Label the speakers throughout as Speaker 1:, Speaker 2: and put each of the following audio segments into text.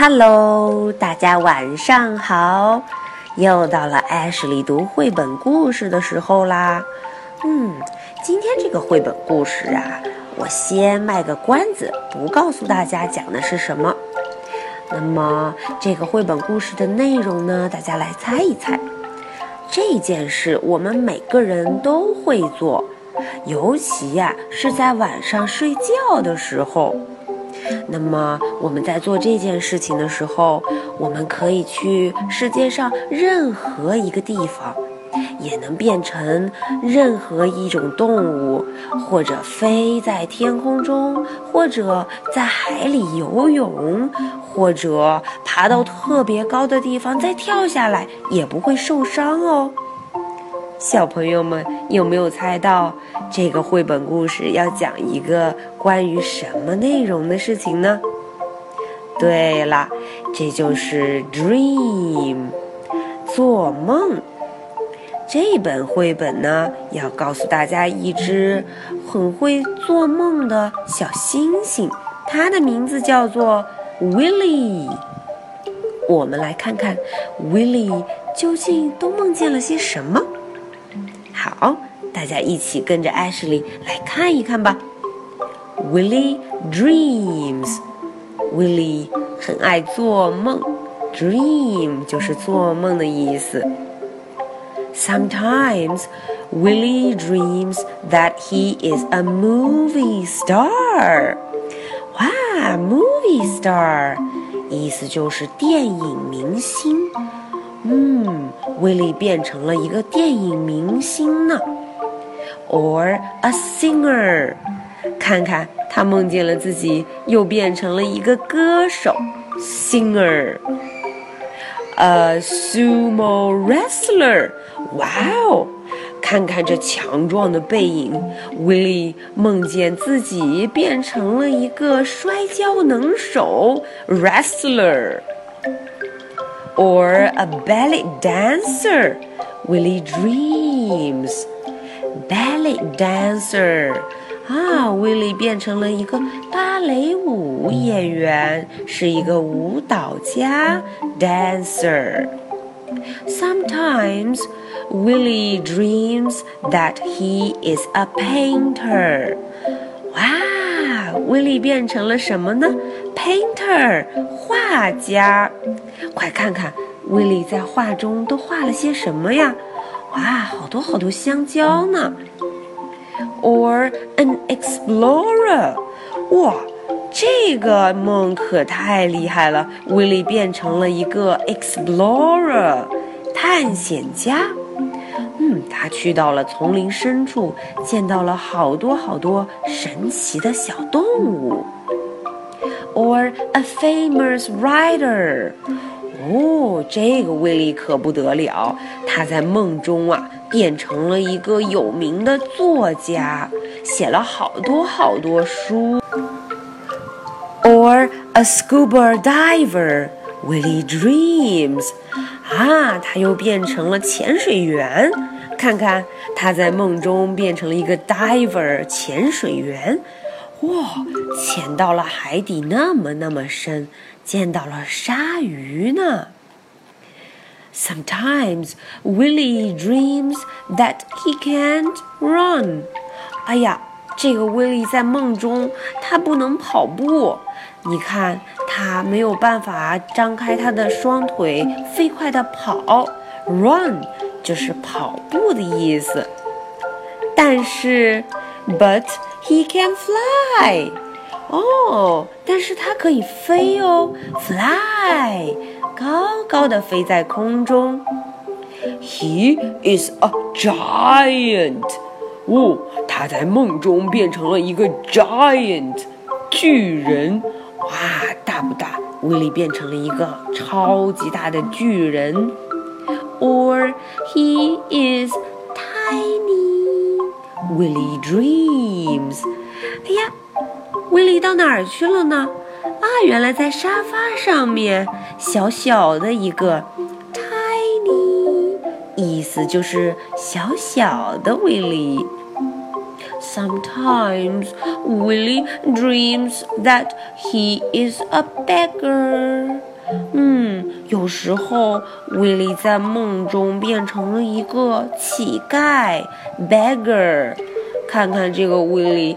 Speaker 1: Hello，大家晚上好！又到了艾什莉读绘本故事的时候啦。嗯，今天这个绘本故事啊，我先卖个关子，不告诉大家讲的是什么。那么这个绘本故事的内容呢，大家来猜一猜。这件事我们每个人都会做，尤其呀是在晚上睡觉的时候。那么我们在做这件事情的时候，我们可以去世界上任何一个地方，也能变成任何一种动物，或者飞在天空中，或者在海里游泳，或者爬到特别高的地方再跳下来，也不会受伤哦。小朋友们有没有猜到这个绘本故事要讲一个关于什么内容的事情呢？对了，这就是 dream，做梦。这本绘本呢，要告诉大家一只很会做梦的小星星，它的名字叫做 Willie。我们来看看 Willie 究竟都梦见了些什么。好，大家一起跟着艾什莉来看一看吧。Willie dreams。Willie 很爱做梦，dream 就是做梦的意思。Sometimes Willie dreams that he is a movie star. 哇，movie star 意思就是电影明星。嗯，威利变成了一个电影明星呢 ，or a singer。看看他梦见了自己又变成了一个歌手，singer。a sumo wrestler。哇哦，看看这强壮的背影，威利梦见自己变成了一个摔跤能手，wrestler。or a ballet dancer. Willie dreams. Ballet dancer 啊，威利变成了一个芭蕾舞演员，是一个舞蹈家，dancer。Sometimes Willie dreams that he is a painter. 哇，威利变成了什么呢？Painter，画家。快看看，威利在画中都画了些什么呀？哇，好多好多香蕉呢。Or an explorer，哇，这个梦可太厉害了！威利变成了一个 explorer，探险家。嗯，他去到了丛林深处，见到了好多好多神奇的小动物。Or a famous writer。哦，这个威力可不得了！他在梦中啊，变成了一个有名的作家，写了好多好多书。Or a scuba diver, Willy dreams。啊，他又变成了潜水员。看看，他在梦中变成了一个 diver，潜水员。哇，潜到了海底那么那么深。见到了鲨鱼呢。Sometimes Willie dreams that he can't run。哎呀，这个威利在梦中他不能跑步，你看他没有办法张开他的双腿飞快的跑，run 就是跑步的意思。但是，but he can fly。哦，但是它可以飞哦，fly，高高的飞在空中。He is a giant。哦，他在梦中变成了一个 giant，巨人。哇，大不大？威力变成了一个超级大的巨人。Or he is tiny。Willie dreams。哎呀。 威利到哪儿去了呢？啊，原来在沙发上面，小小的一个，tiny，意思就是小小的威利。Sometimes Willy dreams that he is a beggar. 嗯，有时候威利在梦中变成了一个乞丐，beggar。看看这个威利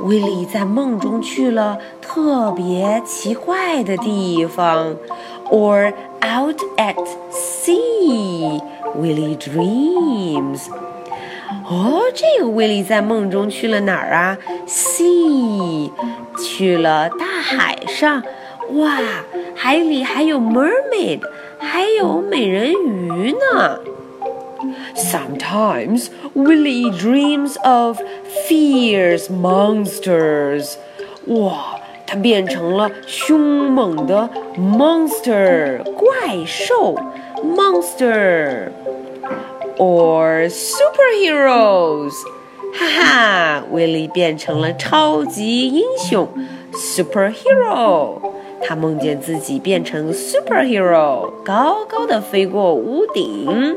Speaker 1: 威利在梦中去了特别奇怪的地方，or out at sea. Willie dreams. 哦，这个威利在梦中去了哪儿啊？Sea，去了大海上。哇，海里还有 mermaid，还有美人鱼呢。 Sometimes Willie dreams of fierce monsters. 哇，他变成了凶猛的 monster 怪兽 monster or superheroes. 哈哈，威利变成了超级英雄 superhero。他梦见自己变成 superhero，高高的飞过屋顶。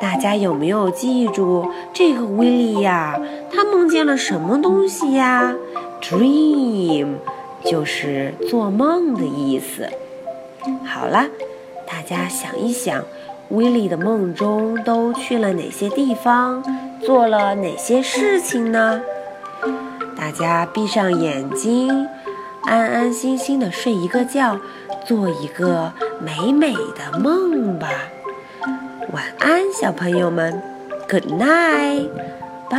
Speaker 1: 大家有没有记住这个威利呀？他梦见了什么东西呀？Dream 就是做梦的意思。好了，大家想一想，威利的梦中都去了哪些地方，做了哪些事情呢？大家闭上眼睛，安安心心的睡一个觉，做一个美美的梦吧。晚安，小朋友们，Good night，bye。